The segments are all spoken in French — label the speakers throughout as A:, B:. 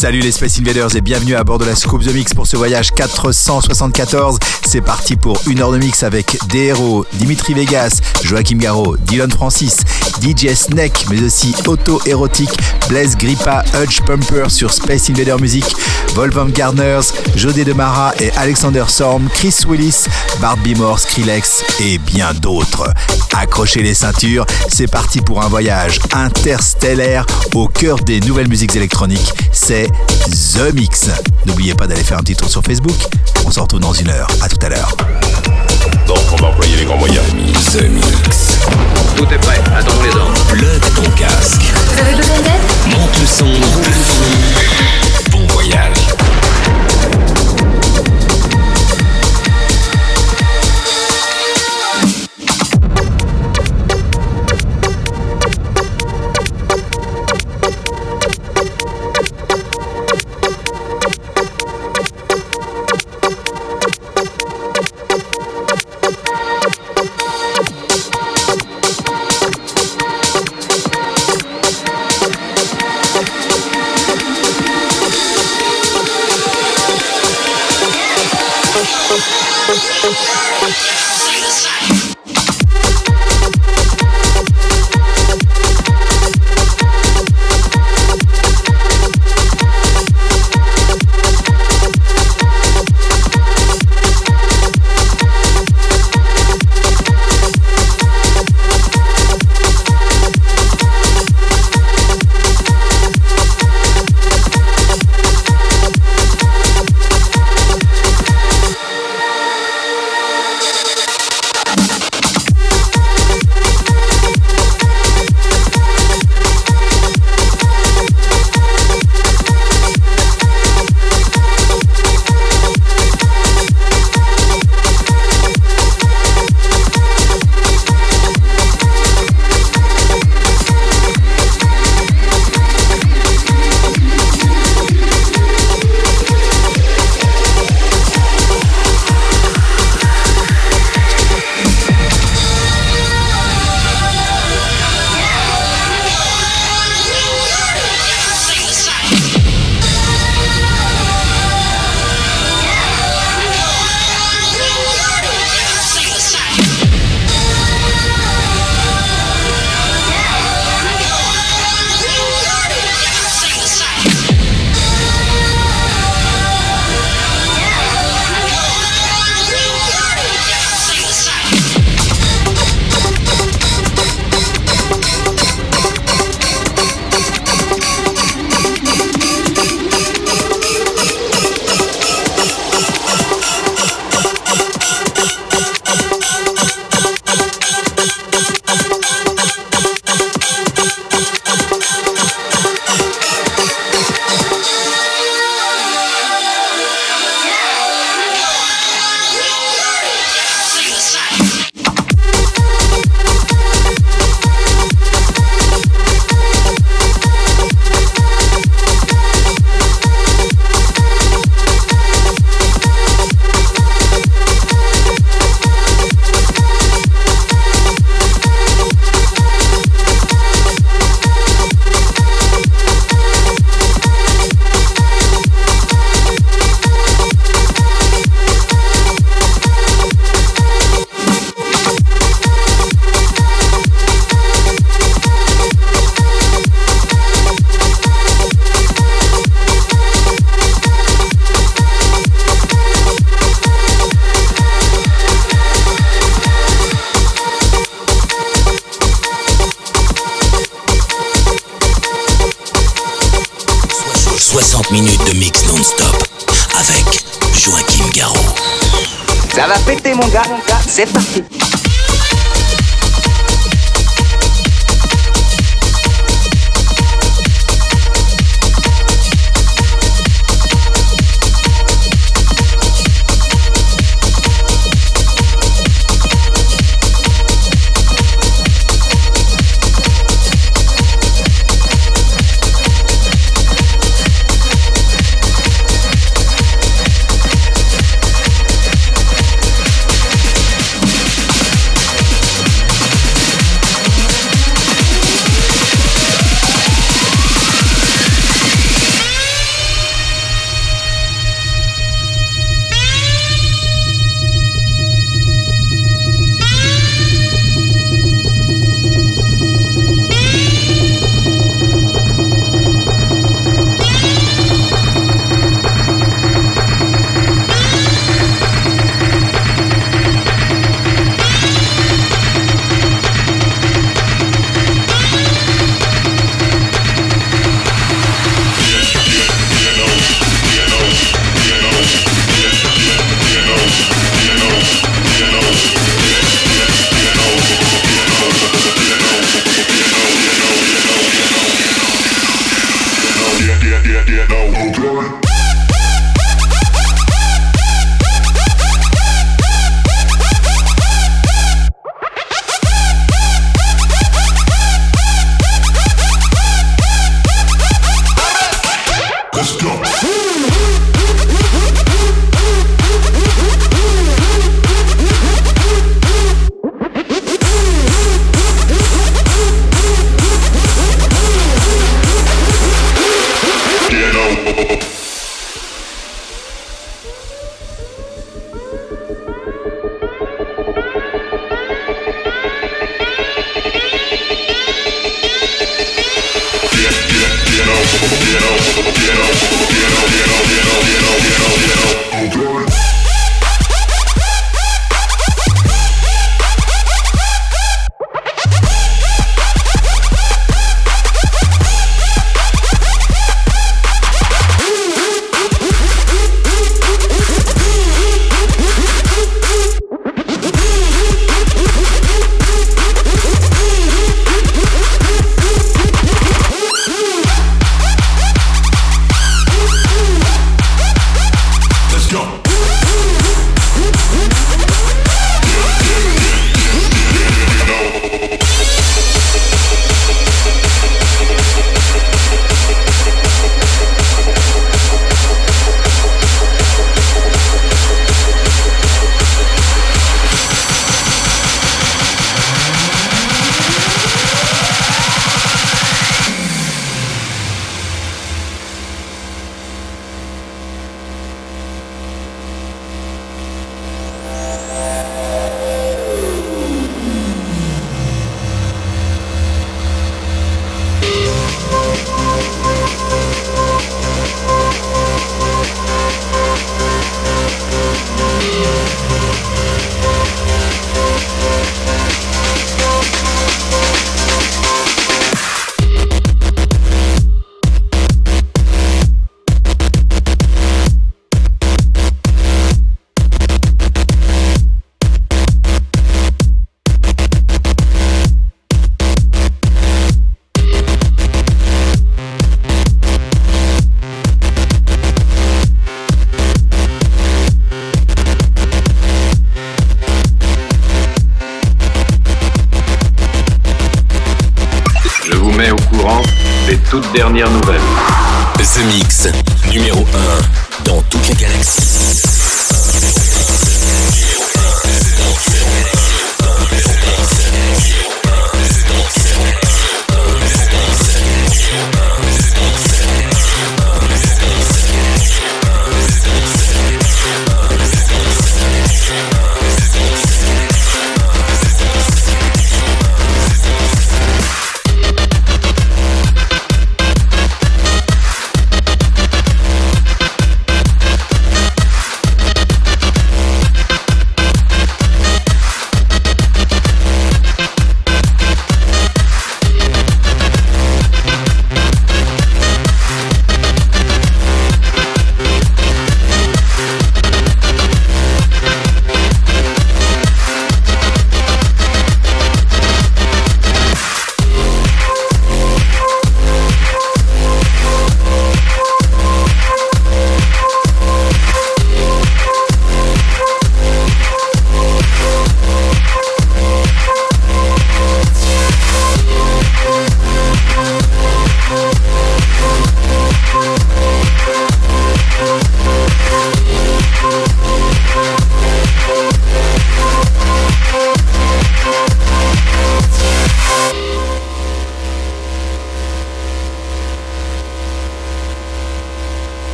A: Salut les Space Invaders et bienvenue à bord de la Scoop The Mix pour ce voyage 474. C'est parti pour une heure de mix avec des héros, Dimitri Vegas, Joachim Garraud, Dylan Francis, DJ Snake, mais aussi Auto Érotique, Blaise Grippa, Hutch Pumper sur Space Invader Music, Wolfgang Garners, Jodé Demara et Alexander Sorm, Chris Willis, Barbie Moore, Skrillex et bien d'autres. Accrochez les ceintures, c'est parti pour un voyage interstellaire au cœur des nouvelles musiques électroniques. C'est The Mix. N'oubliez pas d'aller faire un petit tour sur Facebook. On se retrouve dans une heure. À tout à l'heure.
B: Donc, on va employer les grands moyens. The Mix.
C: Tout est prêt, attendons les ordres.
B: Plug ton casque.
D: Vous avez besoin d'aide?
B: Monte le son. Bon voyage.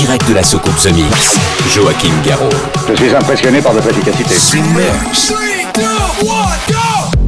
E: Direct de
B: la soucoupe The Mix. Joachim Garraud.
F: Je suis impressionné par votre efficacité.
B: get down low.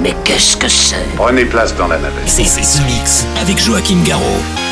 G: Mais
E: qu'est-ce que c'est?
H: Prenez place dans la navette. C'est
E: The Mix avec Joachim Garraud.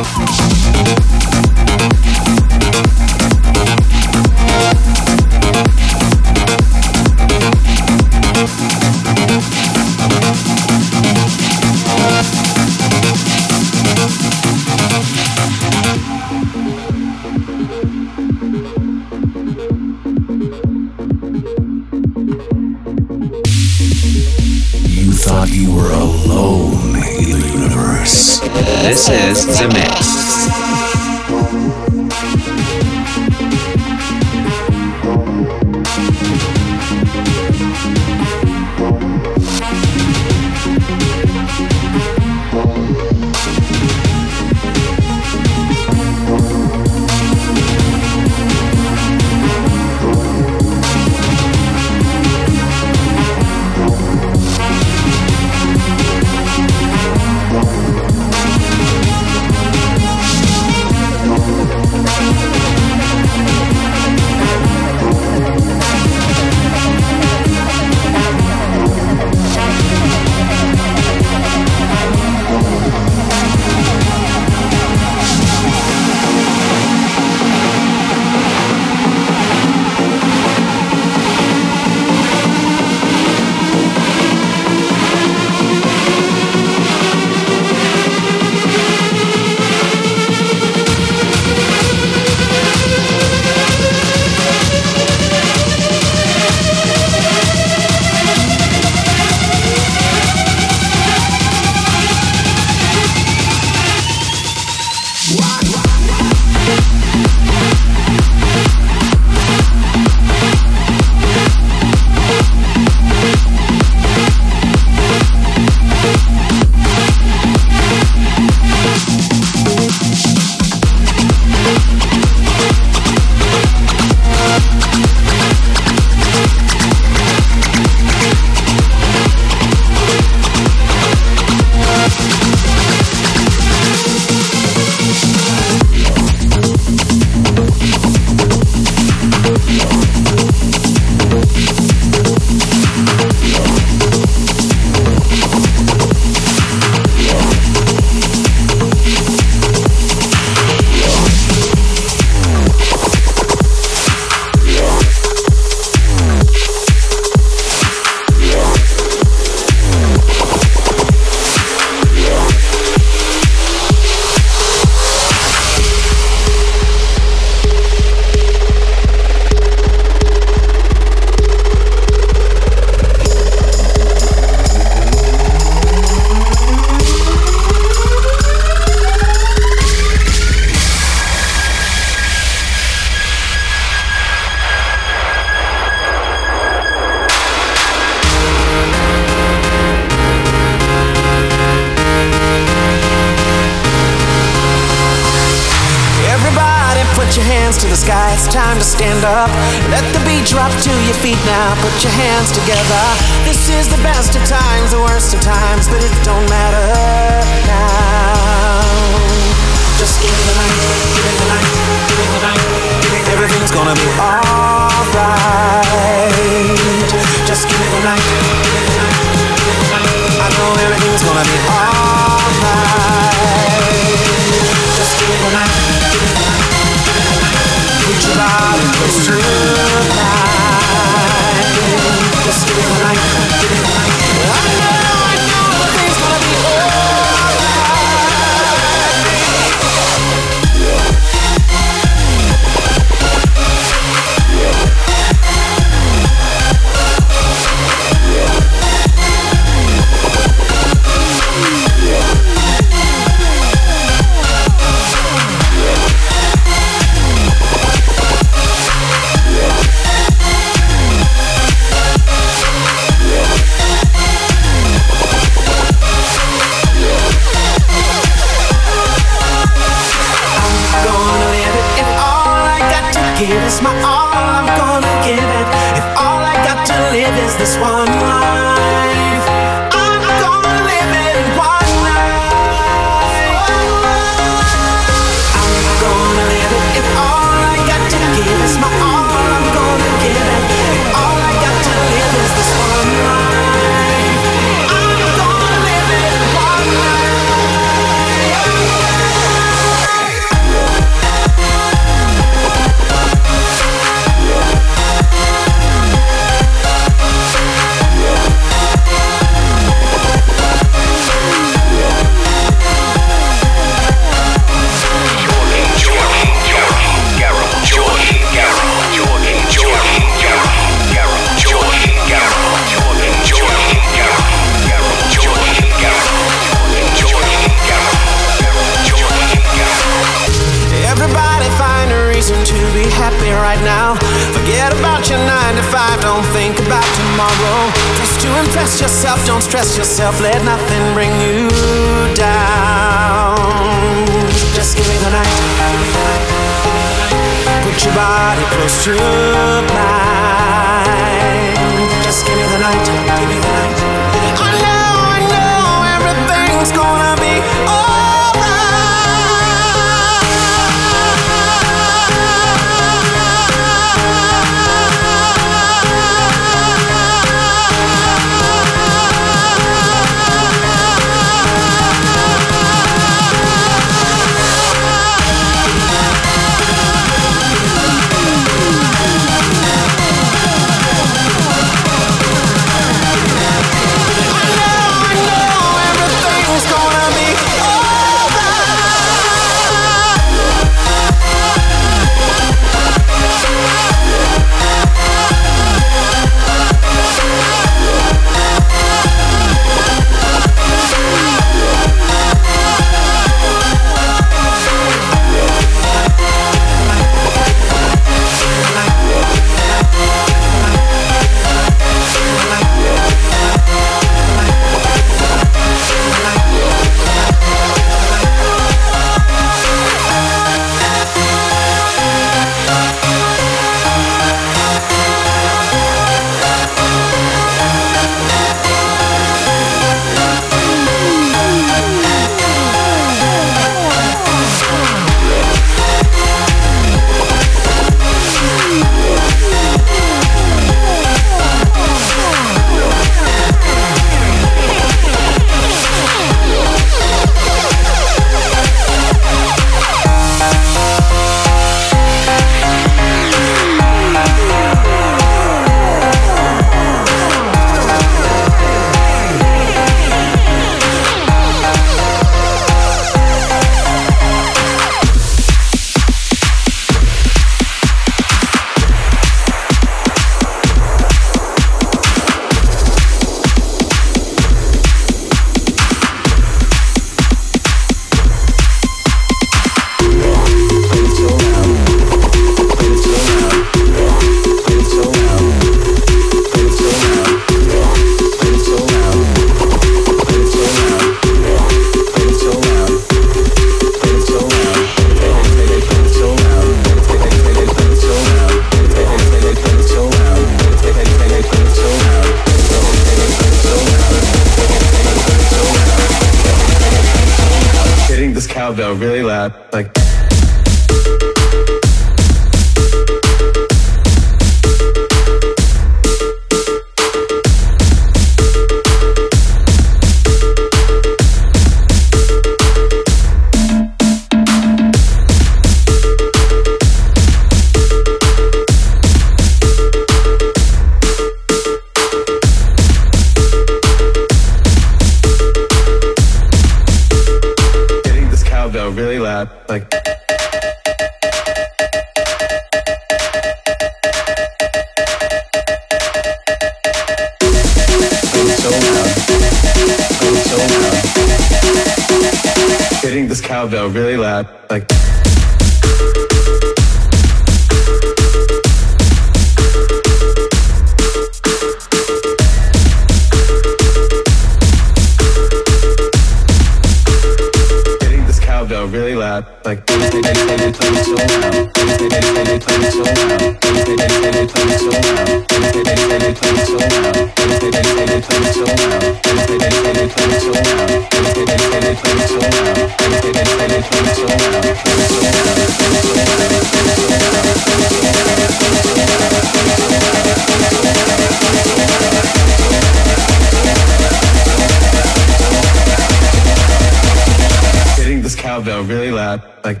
I: Cowbell really loud, like.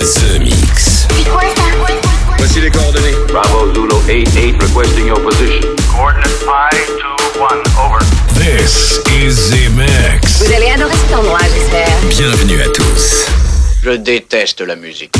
B: The Mix.
D: Voici.
C: Bravo Zulu 88 requesting your position. Coordinates pi 2 1 over.
B: This is The Mix. Vous
D: allez adorer cet endroit, j'espère.
B: Bienvenue à tous. Je déteste la musique.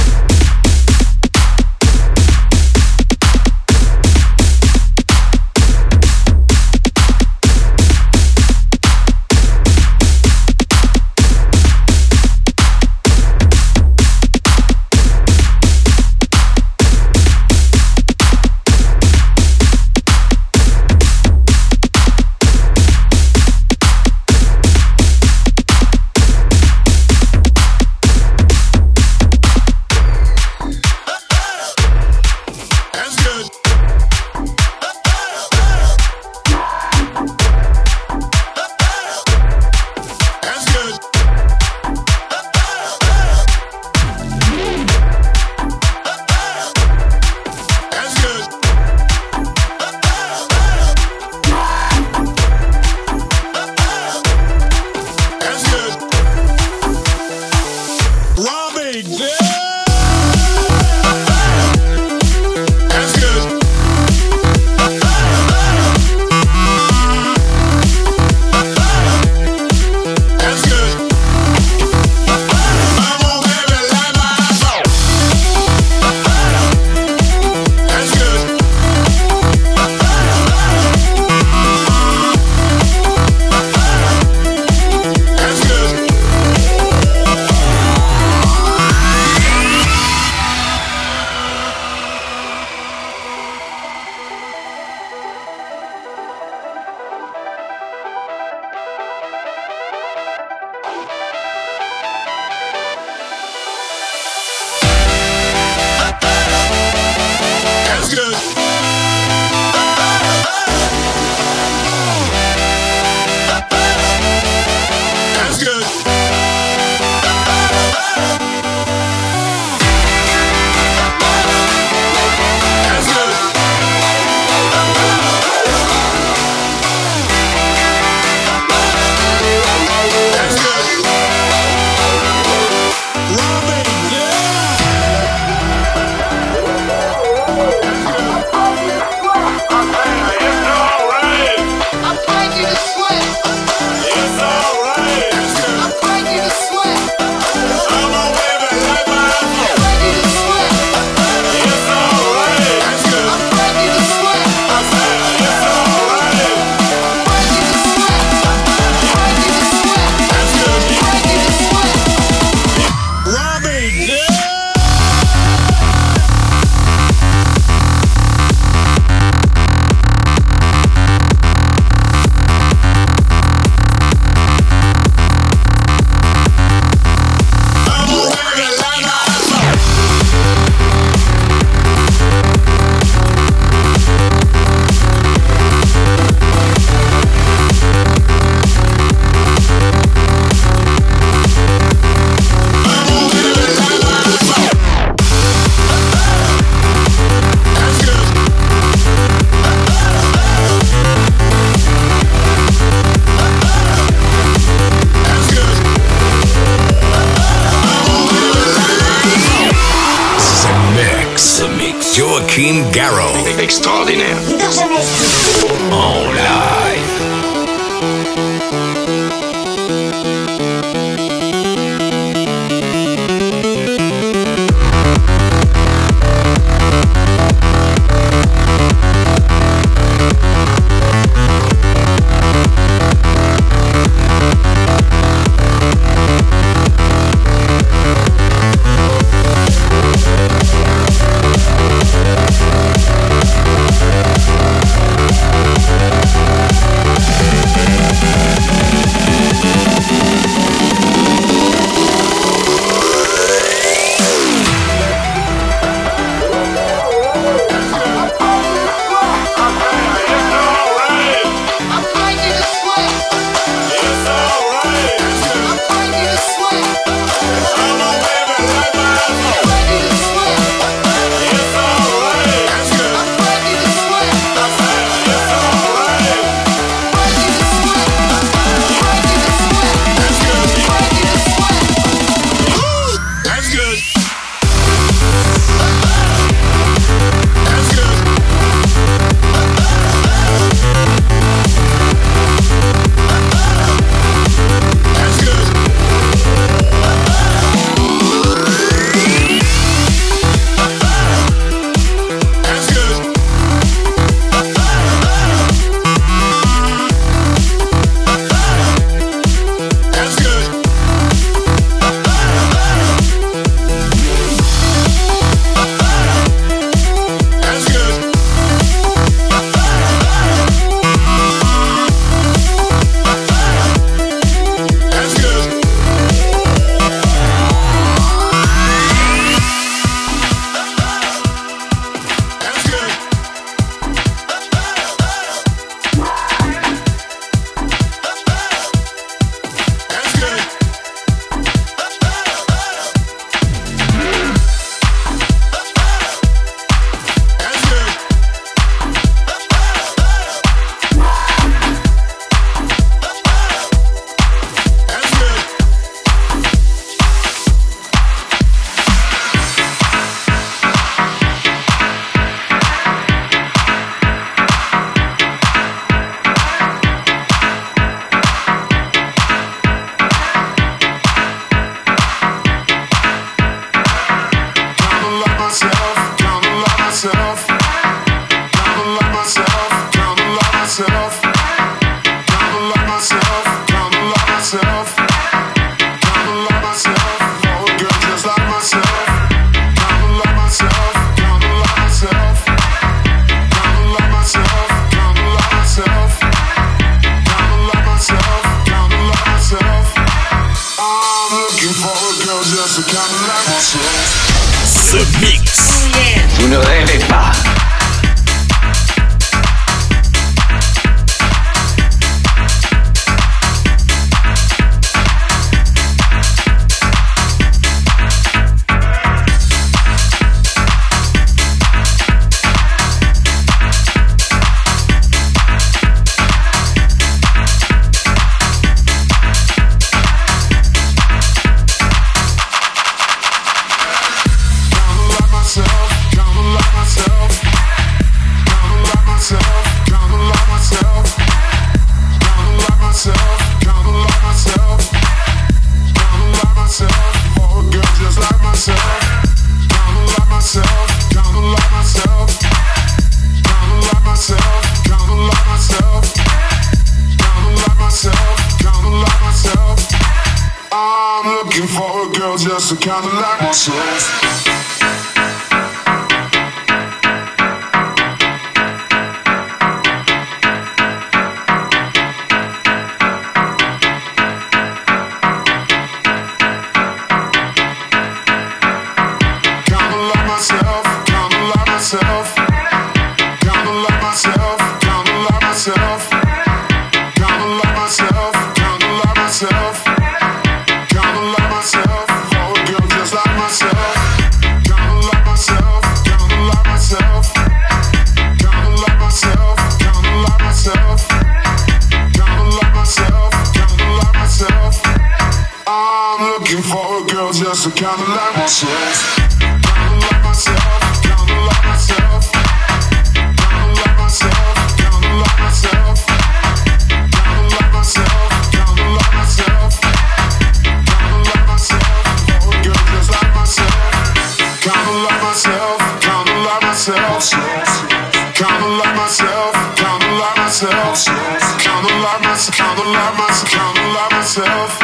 J: myself.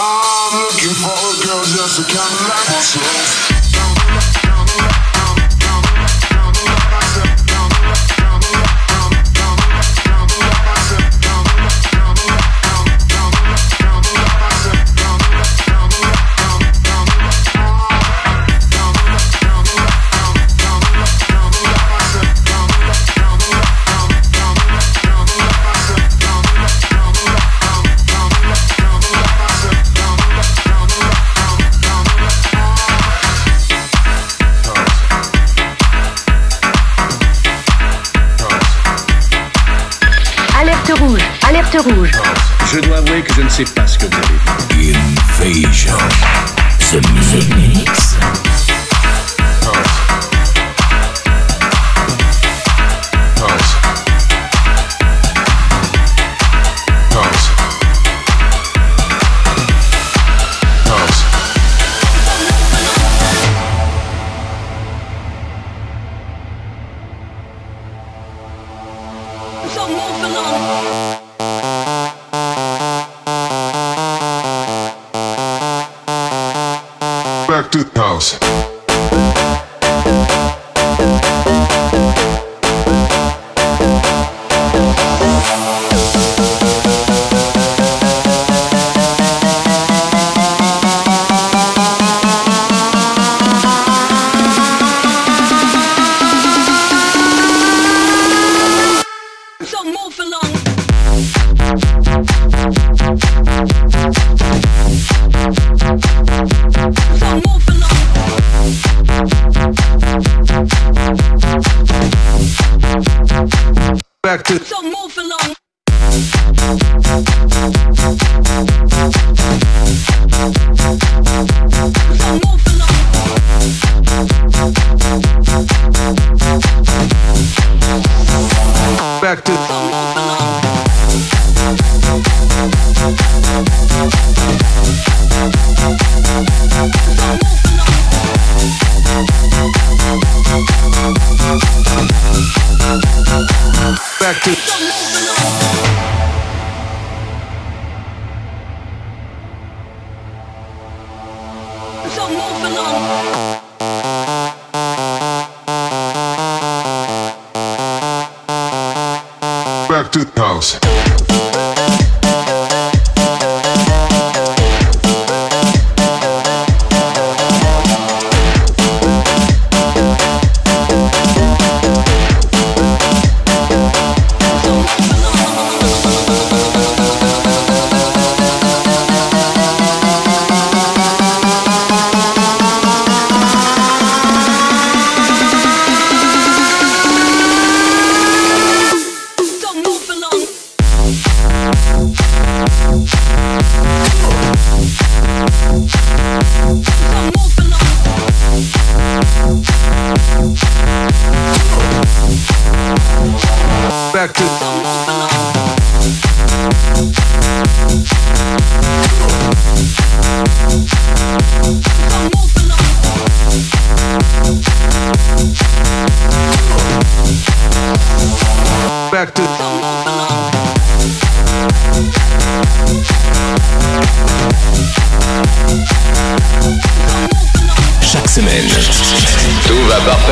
J: I'm looking for a girl just to kind of like myself.
K: Je
H: dois avouer que je ne sais pas ce que vous avez
B: dit. Invasion. The Mix.
L: Back to. So move along.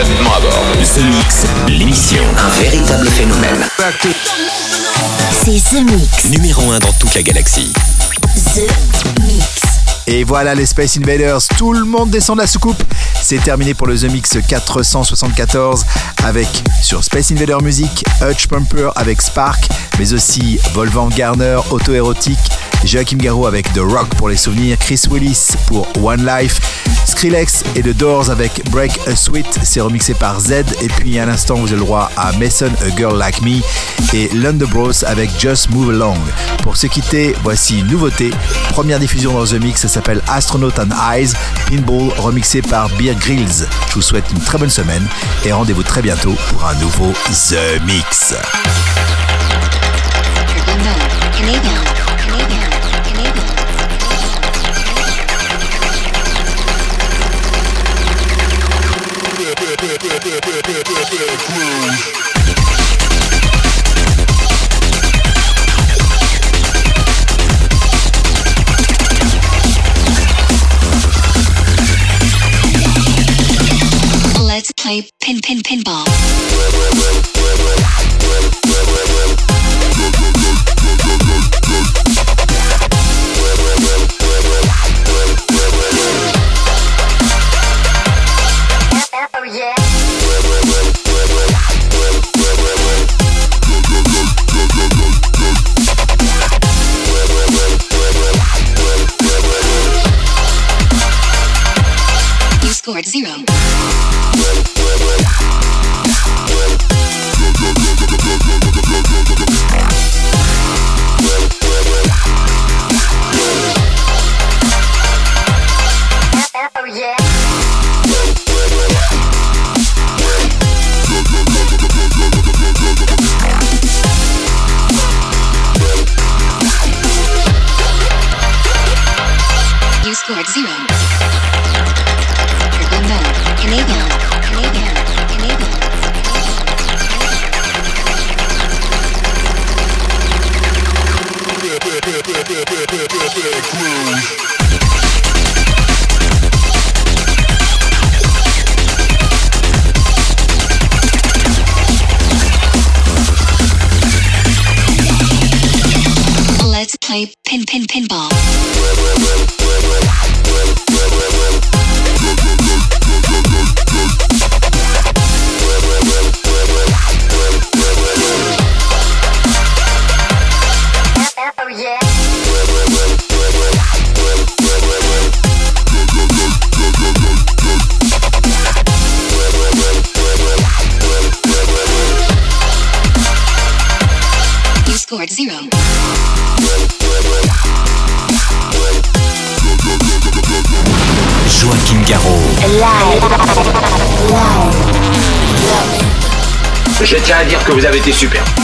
C: Parfaitement à bord.
B: The Mix, l'émission. Un
M: véritable phénomène.
N: C'est The Mix.
B: Numéro 1 dans toute la galaxie.
N: The Mix.
A: Et voilà les Space Invaders, tout le monde descend de la soucoupe. C'est terminé pour le The Mix 474 avec sur Space Invader Music, Hutch Pumper avec Spark, mais aussi Volvan Garner, Auto Érotique, Joachim Garraud avec The Rock pour les souvenirs, Chris Willis pour One Life, Skrillex et The Doors avec Break a Sweet, c'est remixé par Z. Et puis à l'instant, vous avez le droit à Mason, A Girl Like Me et London Bros avec Just Move Along. Pour se quitter, voici une nouveauté. Première diffusion dans The Mix, ça s'appelle Astronaut and Eyes, Pinball remixé par Beer Grills. Je vous souhaite une très bonne semaine et rendez-vous très bientôt pour un nouveau The Mix.
O: Let's play pin pin pinball.
M: Vous avez été super.